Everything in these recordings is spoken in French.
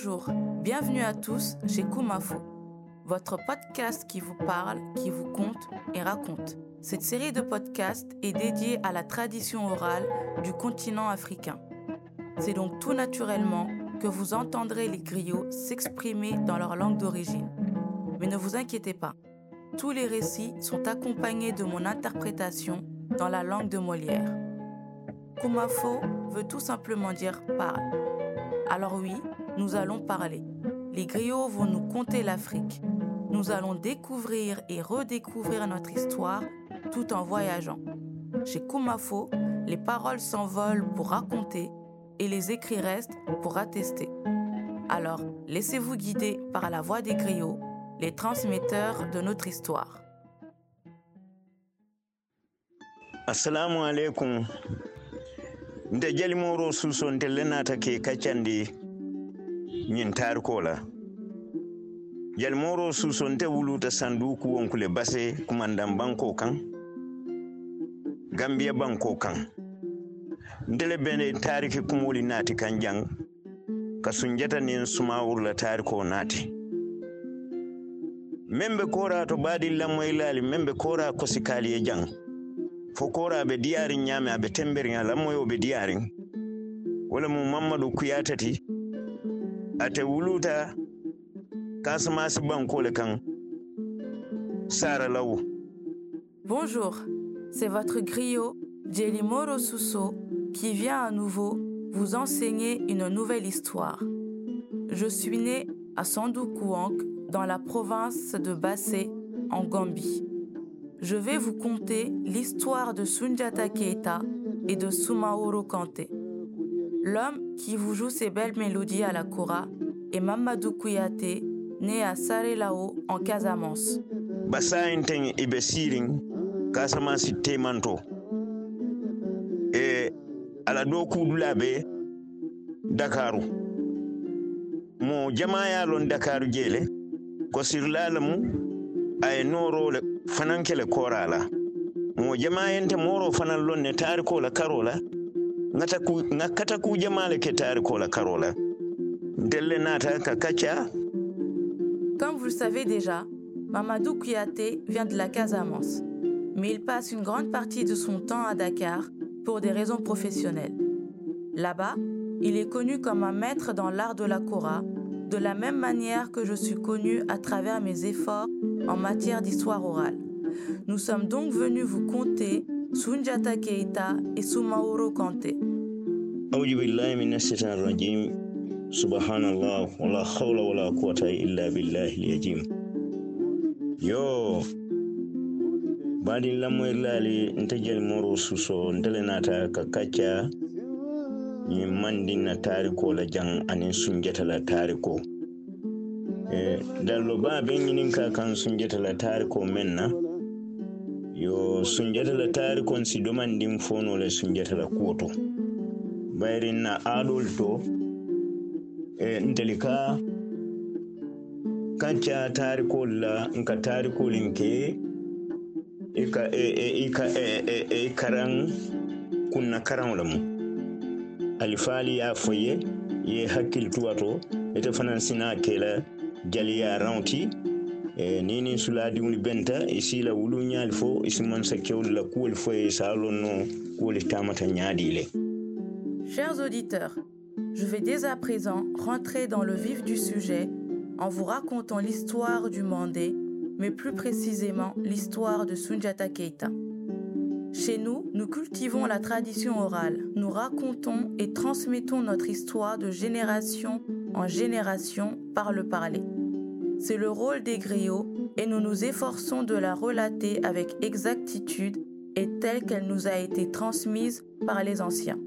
Bonjour, bienvenue à tous chez Kumafo, votre podcast qui vous parle, qui vous conte et raconte. Cette série de podcasts est dédiée à la tradition orale du continent africain. C'est donc tout naturellement que vous entendrez les griots s'exprimer dans leur langue d'origine. Mais ne vous inquiétez pas, tous les récits sont accompagnés de mon interprétation dans la langue de Molière. Kumafo veut tout simplement dire parle. Alors oui, nous allons parler. Les griots vont nous conter l'Afrique. Nous allons découvrir et redécouvrir notre histoire tout en voyageant. Chez Kumafo, les paroles s'envolent pour raconter et les écrits restent pour attester. Alors, laissez-vous guider par la voix des griots, les transmetteurs de notre histoire. assalamu kaccandi ñin tarikola jalimoro suso nte wuluta sanduku wonkule base kumandan banko kan gambiya banko kan ndele bene tariki kumoli naati kan jang ka sunjata nin sumawurla tariko naati. Membe kora to baadi lammoylali membe kora kosikali e jang fo kora aɓe diyarin ñaame aɓe temberin a lammoyoɓe diyarin wala mum mamadou kuyatati Bonjour, c'est votre griot, Djelimoro Sousso, qui vient à nouveau vous enseigner une nouvelle histoire. Je suis né à Sandukouank, dans la province de Bassé, en Gambie. Je vais vous conter l'histoire de Sundiata Keita et de Soumaoro Kanté. L'homme qui vous joue ces belles mélodies à la kora est Mamadou Kouyaté, né à Sarelao, en Casamance. basayin ten iɓe sirin kasamasi temanto. E ala ɗo kuɗulaɓe dakaru. Mo jamayalon dakaru jeele ko sirlala mum aye norole fanankele korala. Mo jamayente moro fanan lonne tarikola karola Comme vous le savez déjà, Mamadou Kouyaté vient de la Casamance, mais il passe une grande partie de son temps à Dakar pour des raisons professionnelles. Là-bas, il est connu comme un maître dans l'art de la kora, de la même manière que je suis connu à travers mes efforts en matière d'histoire orale. Nous sommes donc venus vous conter Sunjata Keita et Soumaoro Kanté. subhanallah wala hawla wala quwata illa billahi liyajim yo baɗin lamoyr laali nte jel moro suso ntele nata ka kacca ñin mandinna tariko la jan anin sunjetala tariko. Eh, e dallo ba ɓe ñinin ka kan sunjetala tariko men na yo sunjata la tayar konsi doman din fono la sunjata la kuwoto bayrin na aɗol to e nteli ka kanca tarikol la nka tarikolin e e, e, ke i karan kunna karanw la mu alifaali y'a fɔ ye ye hakkiltuwa to ite fana sina kela jaliya ranw ti Chers auditeurs, je vais dès à présent rentrer dans le vif du sujet en vous racontant l'histoire du Mandé, mais plus précisément l'histoire de Sunjata Keita. Chez nous, nous cultivons la tradition orale, nous racontons et transmettons notre histoire de génération en génération par le parler. C'est le rôle des griots et nous nous efforçons de la relater avec exactitude et telle qu'elle nous a été transmise par les anciens.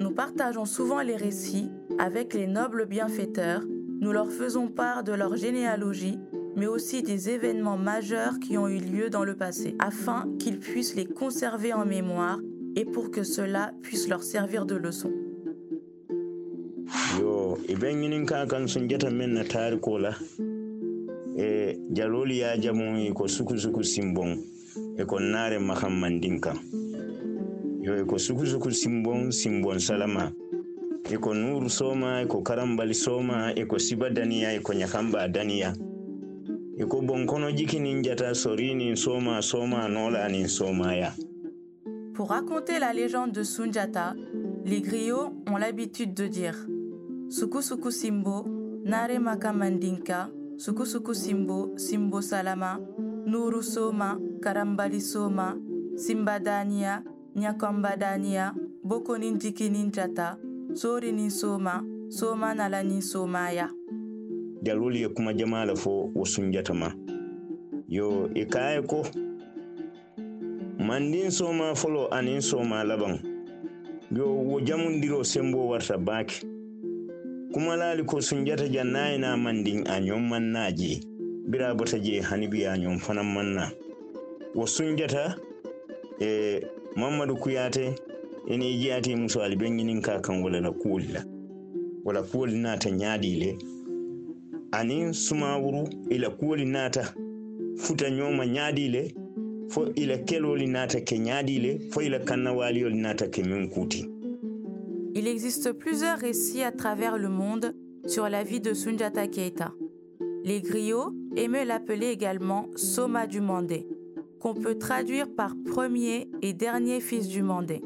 Nous partageons souvent les récits avec les nobles bienfaiteurs, nous leur faisons part de leur généalogie, mais aussi des événements majeurs qui ont eu lieu dans le passé, afin qu'ils puissent les conserver en mémoire et pour que cela puisse leur servir de leçon. yo e jalolu ya jamu i ko sukusuku simbon e ko naare mahan mandin kan yo e ko sukusuku simbon simbon salama. Iko nuru soma iko karambali soma iko siba daniya iko nyakamba daniya. Jata sorini soma soma nola nin somaya Pour raconter la légende de Sunjata, les griots ont l'habitude de dire Suku Simbo, Nare Maka Mandinka, Suku Suku Simbo, Simbo Salama, Nuru Soma, Karambali Soma, Simba Dania, Nyakamba Dania, Bokonin Jikinin Jata, Sorinin Soma, Soma Nalanin Somaya. jalol ye kuma jamala fo wo sunjata ma. Yo i kaye ko. Mandin soma folo anin soma laban yo wo jamundiro sembo warta baake kuma laali ko sunjata ja na mandin a ñon mannaje bira bota je hanibi a ñon fanan manna. Wo sunjata e mamadou kuyate ene jeyati muso ali ɓe ñinin ka kan wala la kuwoli la wala kuwoli nata ñaadile anin sumawuru ila kuwoli naata futa ñoma ñaadile fo ila keloli naata ke ñaadile fo ila kannawaliyol naata ke min kuti Il existe plusieurs récits à travers le monde sur la vie de Sunjata Keita. Les griots aimaient l'appeler également Soma du Mandé, qu'on peut traduire par premier et dernier fils du Mandé.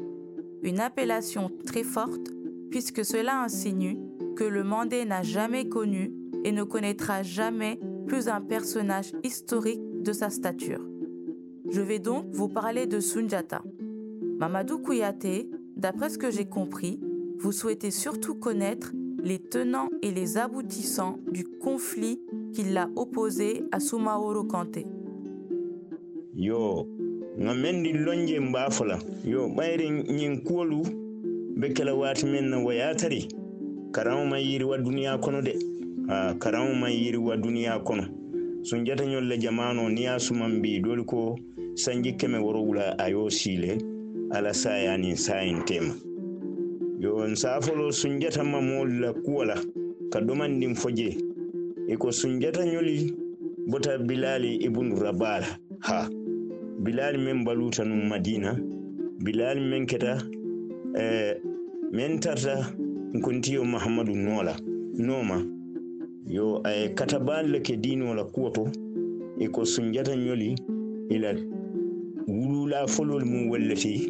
Une appellation très forte puisque cela insinue que le Mandé n'a jamais connu et ne connaîtra jamais plus un personnage historique de sa stature. Je vais donc vous parler de Sunjata. Mamadou Kouyaté, d'après ce que j'ai compris, vous souhaitez surtout connaître les tenants et les aboutissants du conflit qui l'a opposé à Soumaoro Kanté. yo nga mendi lonje yo ɓayre ñin kuwolu be kela wati men na wayatari. Karamu ma yiri wa kono de. A karamu ma yiri wa kono. Sun jata ñolle jamano niya suman mbi doli ko sanji keme woro wula ayo sile ala yo nsafolo sunjata mamolu la kuwo la. Ka domandin ì ko sunjata ñoli bota bilali ibnu rabala. Ha. Bilali men baluta num madina. Bilali men keta eh, men tarta nkontiyo mahamadu nola. Noma. Yo ay katabal le ke dino la kuwoto ko sunjata ñoli ila wulula folol mum wallati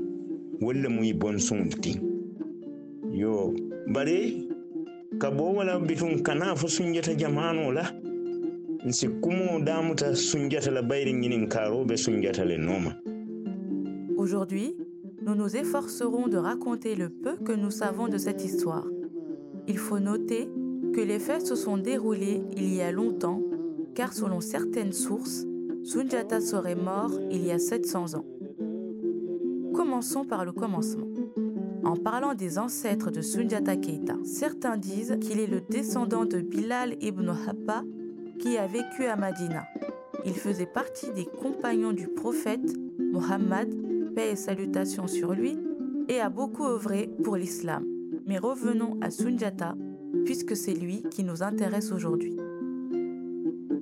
walla muy bon sunti yo bare ka kana jamano la nsi kumo sunjata la bayri karobe sunjata le Aujourd'hui, nous nous efforcerons de raconter le peu que nous savons de cette histoire. Il faut noter que les faits se sont déroulés il y a longtemps, car selon certaines sources, Sunjata serait mort il y a 700 ans. Commençons par le commencement. En parlant des ancêtres de Sunjata Keita, certains disent qu'il est le descendant de Bilal ibn Habba qui a vécu à Madina. Il faisait partie des compagnons du prophète Mohammed, paix et salutations sur lui, et a beaucoup œuvré pour l'islam. Mais revenons à Sunjata, puisque c'est lui qui nous intéresse aujourd'hui.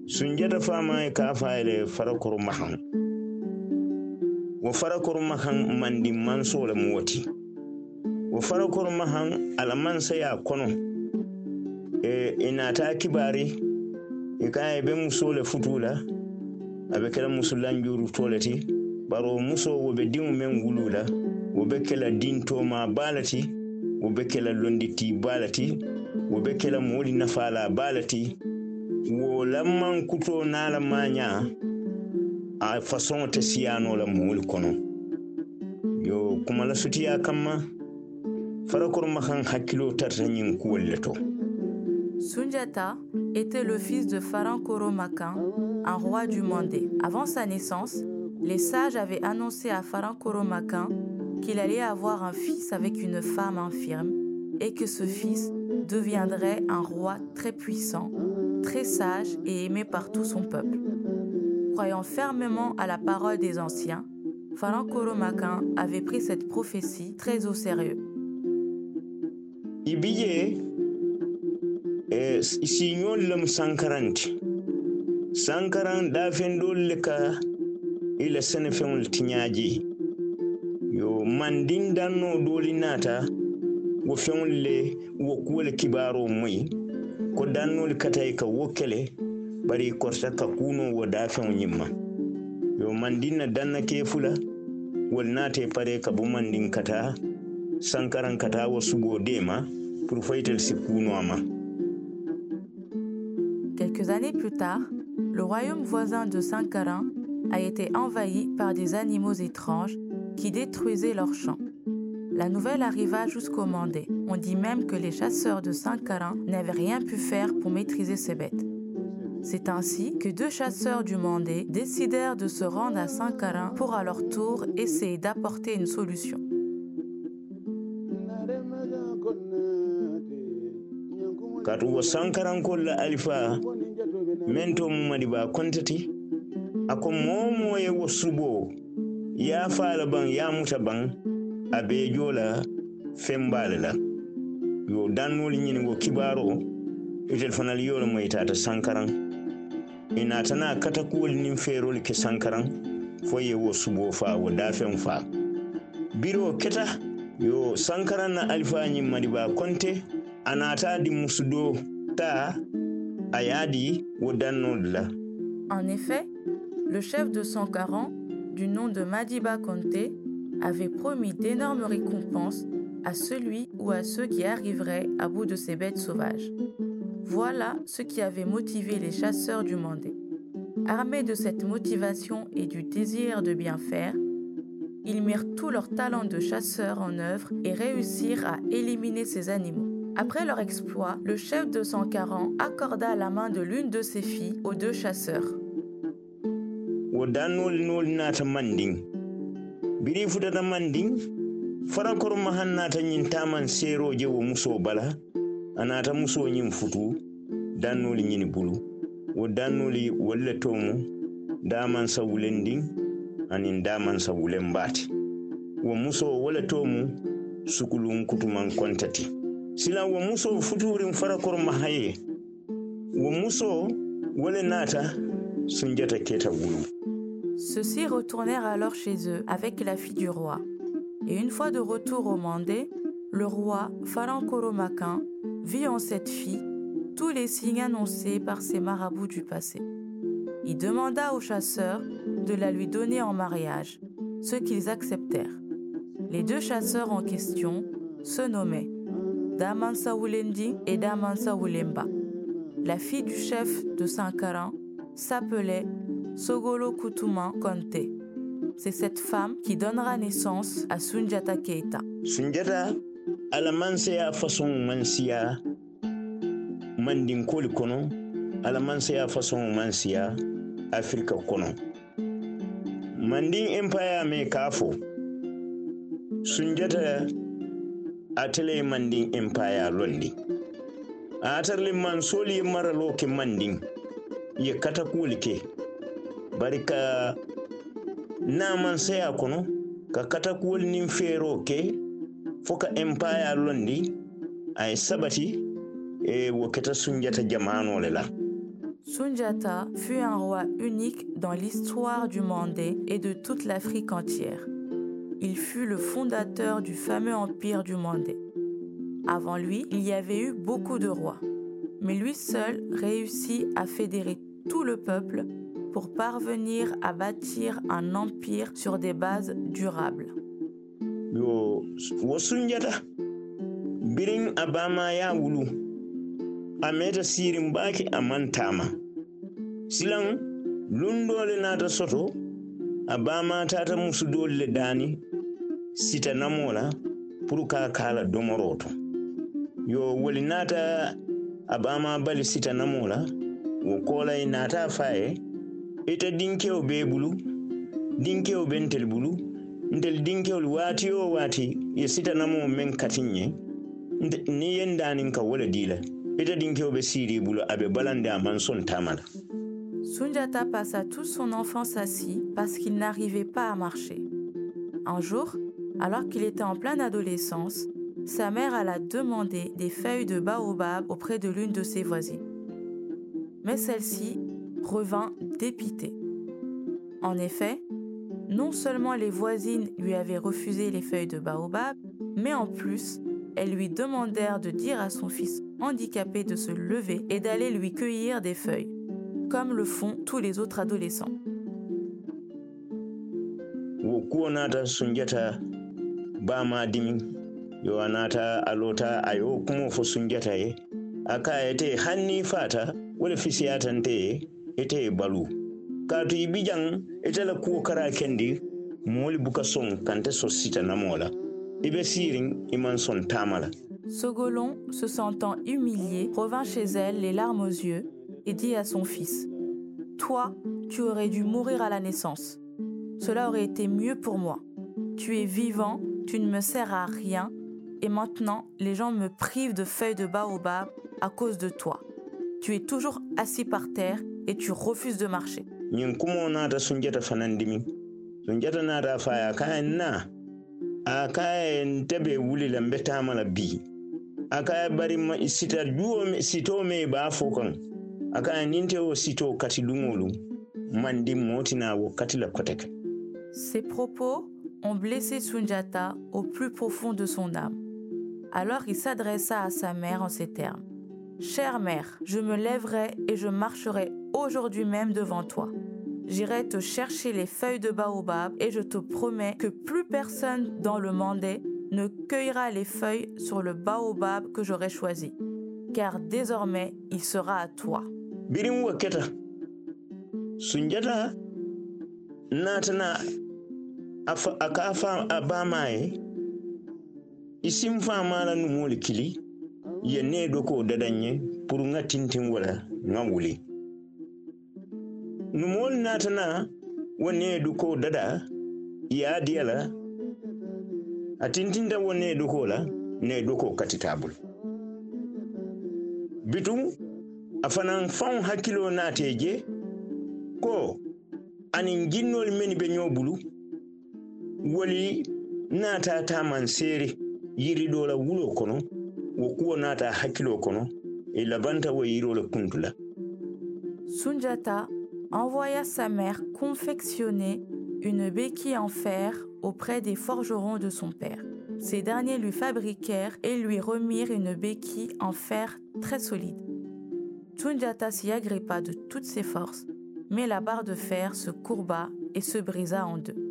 sunjata fama e mahan wo farakoro mahan ala mansaya kono e inata kibari e ka e be musole futula abe kela musulanjuru toleti baro muso wo be diŋo men wulula wo be kela dintoma balati wo be kela londiti balati wo be kela mooli nafala balati wo lamman kuto nala manya a façon te siyano la moolu kono yo kuma la sutiya kamma farakor Sunjata était le fils de Farankoro Makan, un roi du Mandé. Avant sa naissance, les sages avaient annoncé à Farankoro Makan qu'il allait avoir un fils avec une femme infirme et que ce fils deviendrait un roi très puissant, très sage et aimé par tout son peuple. Croyant fermement à la parole des anciens, Farankoro Makan avait pris cette prophétie très au sérieux. Ibije e siñol lem sankaranti sankaran dafendol le ka ila senefeŋol tiñaji yo mandin danno doli nata wo feŋol le wo kuwo le kibaaro moyi ko dannol katayi ka wo kele bari korta ka kuno wo dafeŋo ñimma yo mandin na danna ke fula wol naate pare ka bo mandin kata sankaran kata pour Quelques années plus tard, le royaume voisin de Sankaran a été envahi par des animaux étranges qui détruisaient leurs champs. La nouvelle arriva jusqu'au Mandé. On dit même que les chasseurs de Sankaran n'avaient rien pu faire pour maîtriser ces bêtes. C'est ainsi que deux chasseurs du Mandé décidèrent de se rendre à Sankaran pour à leur tour essayer d'apporter une solution. Katu wo sankarankol la alifa men to mumadi ba kontati ako momo ye wo subo ya fala ban ya muta ban a be jola fembale la yo dannol ñini kibaro itel fanal yolo mo itata sankaran. Ina tana katakuwol nin ferol ke sankaran fo ye wo subo fa wo dafen fa. Biro keta yo sankaran na alifa ñin madi ba konte En effet, le chef de Sankaran, du nom de Madiba Conté, avait promis d'énormes récompenses à celui ou à ceux qui arriveraient à bout de ces bêtes sauvages. Voilà ce qui avait motivé les chasseurs du Mandé. Armés de cette motivation et du désir de bien faire, ils mirent tout leur talent de chasseurs en œuvre et réussirent à éliminer ces animaux. Après leur exploit, le chef de Sankaran accorda la main de l'une de ses filles aux deux chasseurs. kutuman Ceux-ci retournèrent alors chez eux avec la fille du roi. Et une fois de retour au Mandé, le roi Falankoromakin vit en cette fille tous les signes annoncés par ses marabouts du passé. Il demanda aux chasseurs de la lui donner en mariage, ce qu'ils acceptèrent. Les deux chasseurs en question se nommaient Damansa Wulendi et Damansa Wulemba. La fille du chef de Sankaran s'appelait Sogolo Kutuma Konte. C'est cette femme qui donnera naissance à Sunjata Keita. sunjata ala manseya façon mansiya mandinkoli kono ala manseya façon mansiya afirika kono mandin empire me ka fo sunjata atele mandin empire londi. Atarle man soli ye maralo ke mandin ye katakuwol ke bari ka naman saya kono ka ke fo ka empire londi ay sabati e wo sunjata jamano le la Sunjata fut un roi unique dans l'histoire du Mandé et de toute l'Afrique entière. Il fut le fondateur du fameux empire du Mandé. Avant lui, il y avait eu beaucoup de rois, mais lui seul réussit à fédérer tout le peuple pour parvenir à bâtir un empire sur des bases durables. a tata dani sita namola pour ka kala domoro to yo woli nata a bama bali sita namola wo kolay nata faye ita dinkewo be bulu dinkewo bentel bulu ntel dinkewol waati o waati ye sitanamo men katinye ni yendanin ka wole dila ita dinkewo be siiri bulu abe balande tamala Sunjata passa toute son enfance assis parce qu'il n'arrivait pas à marcher. Un jour, alors qu'il était en pleine adolescence, sa mère alla demander des feuilles de baobab auprès de l'une de ses voisines. Mais celle-ci revint dépitée. En effet, non seulement les voisines lui avaient refusé les feuilles de baobab, mais en plus, elles lui demandèrent de dire à son fils handicapé de se lever et d'aller lui cueillir des feuilles, comme le font tous les autres adolescents. Sunjata bama dimi. Yo a naata a lota a yo kumo fo sunjata ye. A ka ete hanni fata wole fisiyatante ye ite balu. Kaatu i bijaŋ ite la kuwo kara kendi moolu buka soŋ kante so sita namo la i be siiriŋ i maŋ Sogolon, se sentant humilié, revint chez elle, les larmes aux yeux, et dit à son fils Toi, tu aurais dû mourir à la naissance. Cela aurait été mieux pour moi. Tu es vivant, tu ne me sers à rien, et maintenant les gens me privent de feuilles de baobab à cause de toi. Tu es toujours assis par terre et tu refuses de marcher. bari ma sita juwo me kati wo kati la Ces propos ont blessé Sunjata au plus profond de son âme. Alors il s'adressa à sa mère en ces termes. Chère mère, je me lèverai et je marcherai aujourd'hui même devant toi. J'irai te chercher les feuilles de baobab et je te promets que plus personne dans le Mandé ne cueillera les feuilles sur le baobab que j'aurai choisi, car désormais il sera à toi. A fa- a ka a fa a baamaa ye i siŋ faamaa la numoolu kili. Ye nee dokoo dadaŋ ye pour ŋa tintiŋ wo la ŋa wuli numoolu naatana wo nee dokoo dada. Ye a diya la a tintinta wo nee dokoo la nee dokoo katitaa bulu bitu a fanaŋ faŋo hakkiloo naatee je ko aniŋ jinnoolu mennu be ñoo Sunjata envoya sa mère confectionner une béquille en fer auprès des forgerons de son père. Ces derniers lui fabriquèrent et lui remirent une béquille en fer très solide. Sunjata s'y agrippa de toutes ses forces, mais la barre de fer se courba et se brisa en deux.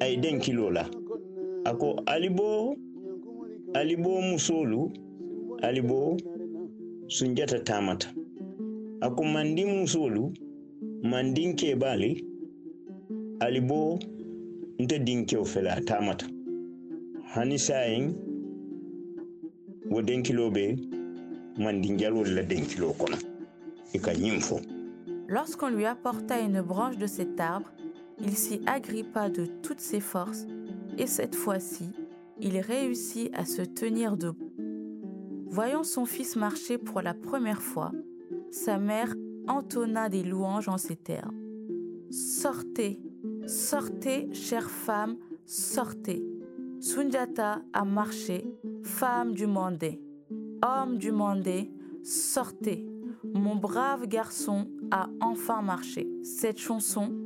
a ye den kiloo la. A ko aliboo aliboo musoolu aliboo sunjata taamata a ko mandin musoolu mandin keebaali ali bo nte dinkewo fele a taamata hani saayiŋ wo denkiloo be mandin jalolu la denkiloo kono i ka fo Lorsqu'on lui apporta une branche de cet arbre, il s'y agrippa de toutes ses forces et cette fois-ci, il réussit à se tenir debout. Voyant son fils marcher pour la première fois, sa mère entonna des louanges en ces termes. Sortez, sortez, chère femme, sortez. Sunjata a marché, femme du Mandé. Homme du Mandé, sortez. Mon brave garçon a enfin marché. Cette chanson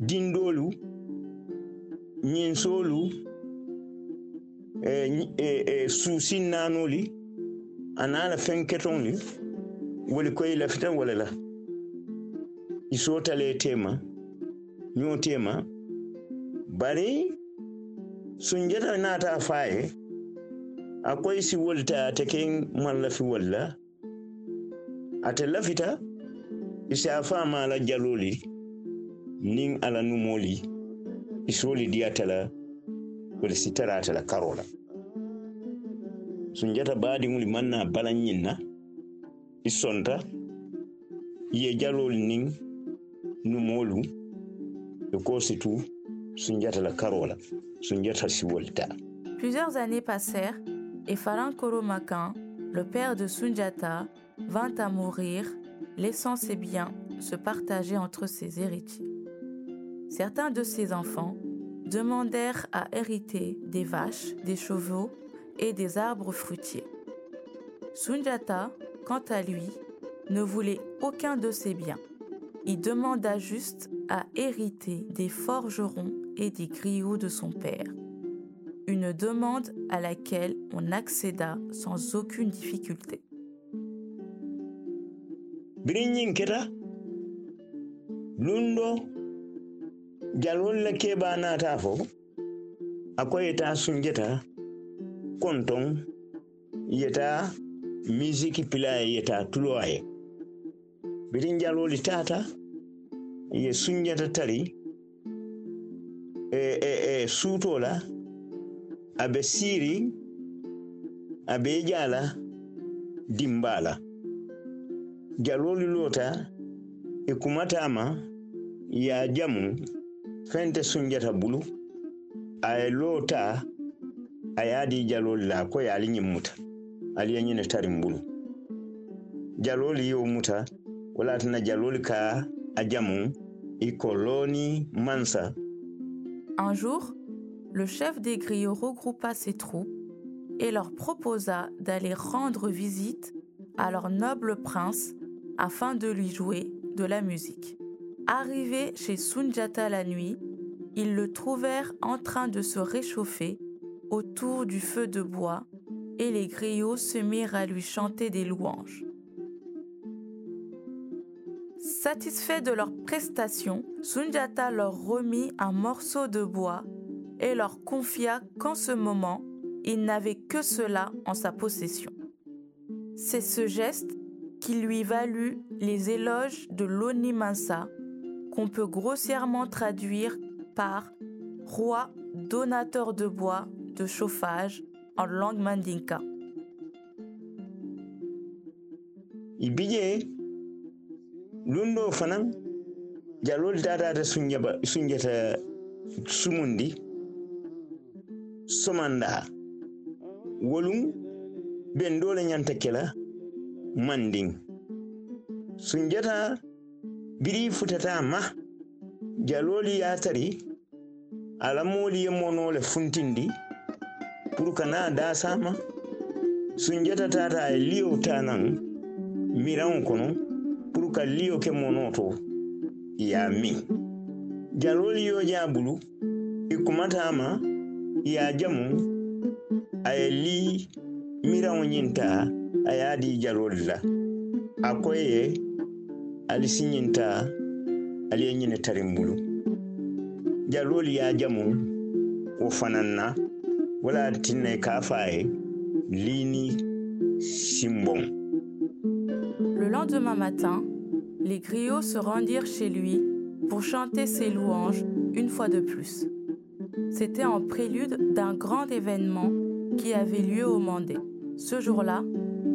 dindoolu ñinsoolu e, e, e suusin naanoli ana la feŋ ketoŋli woli koyi lafita wole la. I sootale tema ñoo tema bari sunjata naata a faa ye a koye si wolta ate ke man lafi walla ate lafita isi a fama ala jaloli nin ala numoli isoli diyatala wala si tara atala karola sunjata baadiŋolu maŋ na balaŋ ñiŋ na ye jalolu niŋ numoolu i sunjata la karo la sunjata si wolu Plusieurs années passèrent et Faran Koromakan, le père de Sunjata, vint à mourir, laissant ses biens se partager entre ses héritiers. Certains de ses enfants demandèrent à hériter des vaches, des chevaux et des arbres fruitiers. Sunjata, quant à lui, ne voulait aucun de ces biens. Il demanda juste à hériter des forgerons et des griots de son père. Une demande à laquelle on accéda sans aucune difficulté. Jalwolu la keebaa naata fo a ko ye taa sunjata kontoŋ ye taa misiki pila ye ye taa tulo a ye biriŋ jalwolu taata ye sunjata tari e, e, e, suutoo la a be siiri a be i jaa la dimbaa la jalolu lota i kumata ma ya jamu Un jour, le chef des griots regroupa ses troupes et leur proposa d'aller rendre visite à leur noble prince afin de lui jouer de la musique. Arrivés chez Sunjata la nuit, ils le trouvèrent en train de se réchauffer autour du feu de bois et les griots se mirent à lui chanter des louanges. Satisfait de leur prestation, Sunjata leur remit un morceau de bois et leur confia qu'en ce moment, il n'avait que cela en sa possession. C'est ce geste qui lui valut les éloges de Loni Mansa, qu'on peut grossièrement traduire par roi donateur de bois de chauffage en langue mandinka. i bije lundo fanaŋ jalolu tatata sunjaba sunjata sumundi somanda wolum ben dole ñanta kela mandin sunjata biri futata ma jaloli ya tari. Alamoli ye monole funtindi. Pour kana dasama sunjata tata ay liyo tanan miraŋo kono. Pour ka liyo ke mono to ya min jaloli yo ja bulu. I kumata ma ya jamu. A ye li miraŋo ñinta a ye a di jalolu la. A Le lendemain matin, les griots se rendirent chez lui pour chanter ses louanges une fois de plus. C'était en prélude d'un grand événement qui avait lieu au Mandé. Ce jour-là,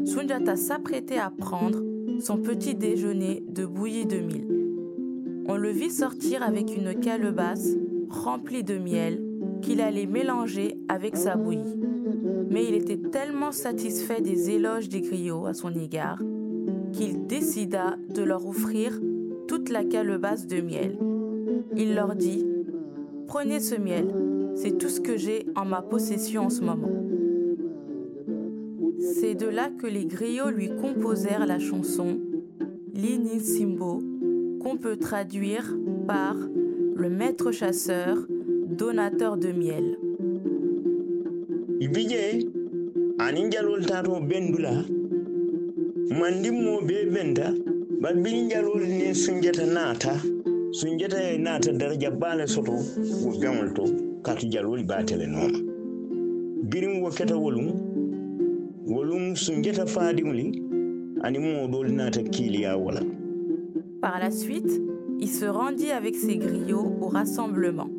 Sunjata s'apprêtait à prendre son petit déjeuner de bouillie de mil. On le vit sortir avec une calebasse remplie de miel qu'il allait mélanger avec sa bouillie. Mais il était tellement satisfait des éloges des griots à son égard qu'il décida de leur offrir toute la calebasse de miel. Il leur dit Prenez ce miel, c'est tout ce que j'ai en ma possession en ce moment. C'est de là que les griots lui composèrent la chanson Lini Simbo, qu'on peut traduire par le maître chasseur, donateur de miel. Par la suite, il se rendit avec ses griots au rassemblement.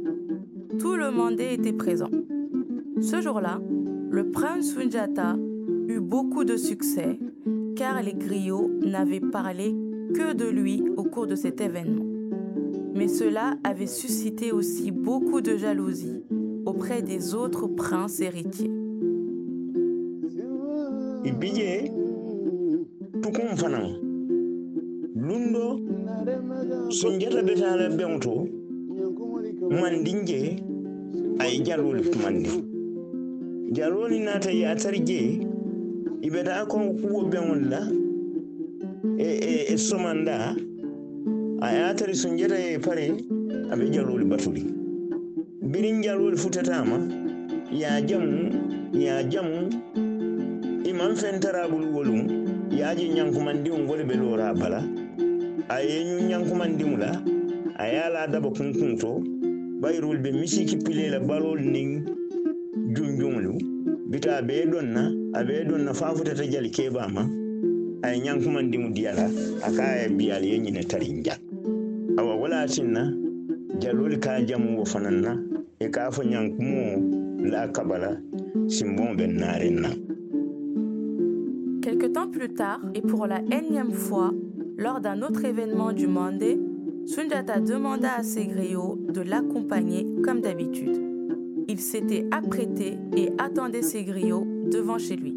Tout le monde était présent. Ce jour-là, le prince Sunjata eut beaucoup de succès car les griots n'avaient parlé que de lui au cours de cet événement. Mais cela avait suscité aussi beaucoup de jalousie auprès des autres princes héritiers. I bije tukun fanaŋ lundo sunjata betala beŋo to mandin je a ye jalolu tumandi jalolu naata yatari je i beta kon kuwo beŋol la e, e, e somanda a yatari sunjata ye pare a be jalolu batuli. Birin jalolu futatama ya jamu ya jamu iman fentarabulu wolum yaji ñankumandiŋo wole be lora bala a ye ñu ñankumandiŋo la a ye la daba kunkun to bayirol be misiki pile la balol niŋ junjuŋolu bita a bee donna a bee donna faa futata jali keebaa ma a ye ñankumandiŋo diya la a ka a ye biyal ye ñine tarin ja awa wala tinna jalolu ka jamu wo fanaŋ na i ka fo ñankumoo la kabala simboŋo be naariŋ Quelque temps plus tard, et pour la énième fois, lors d'un autre événement du Mandé, Sunjata demanda à ses griots de l'accompagner comme d'habitude. Il s'était apprêté et attendait ses griots devant chez lui.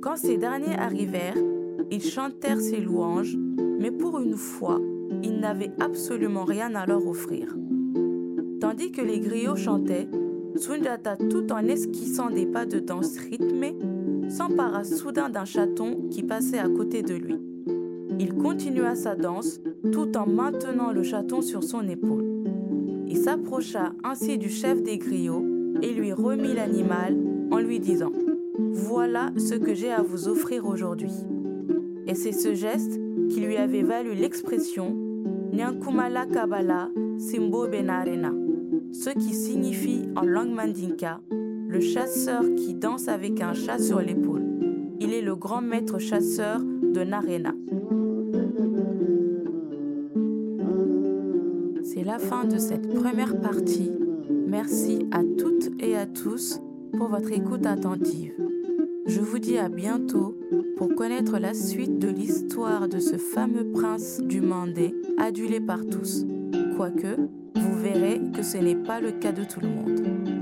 Quand ces derniers arrivèrent, ils chantèrent ses louanges, mais pour une fois, ils n'avaient absolument rien à leur offrir. Tandis que les griots chantaient, Sunjata, tout en esquissant des pas de danse rythmés, s'empara soudain d'un chaton qui passait à côté de lui. Il continua sa danse tout en maintenant le chaton sur son épaule. Il s'approcha ainsi du chef des griots et lui remit l'animal en lui disant ⁇ Voilà ce que j'ai à vous offrir aujourd'hui ⁇ Et c'est ce geste qui lui avait valu l'expression Nyankumala Kabala Simbo Benarena, ce qui signifie en langue mandinka chasseur qui danse avec un chat sur l'épaule. Il est le grand maître chasseur de Narena. C'est la fin de cette première partie. Merci à toutes et à tous pour votre écoute attentive. Je vous dis à bientôt pour connaître la suite de l'histoire de ce fameux prince du Mandé, adulé par tous. Quoique, vous verrez que ce n'est pas le cas de tout le monde.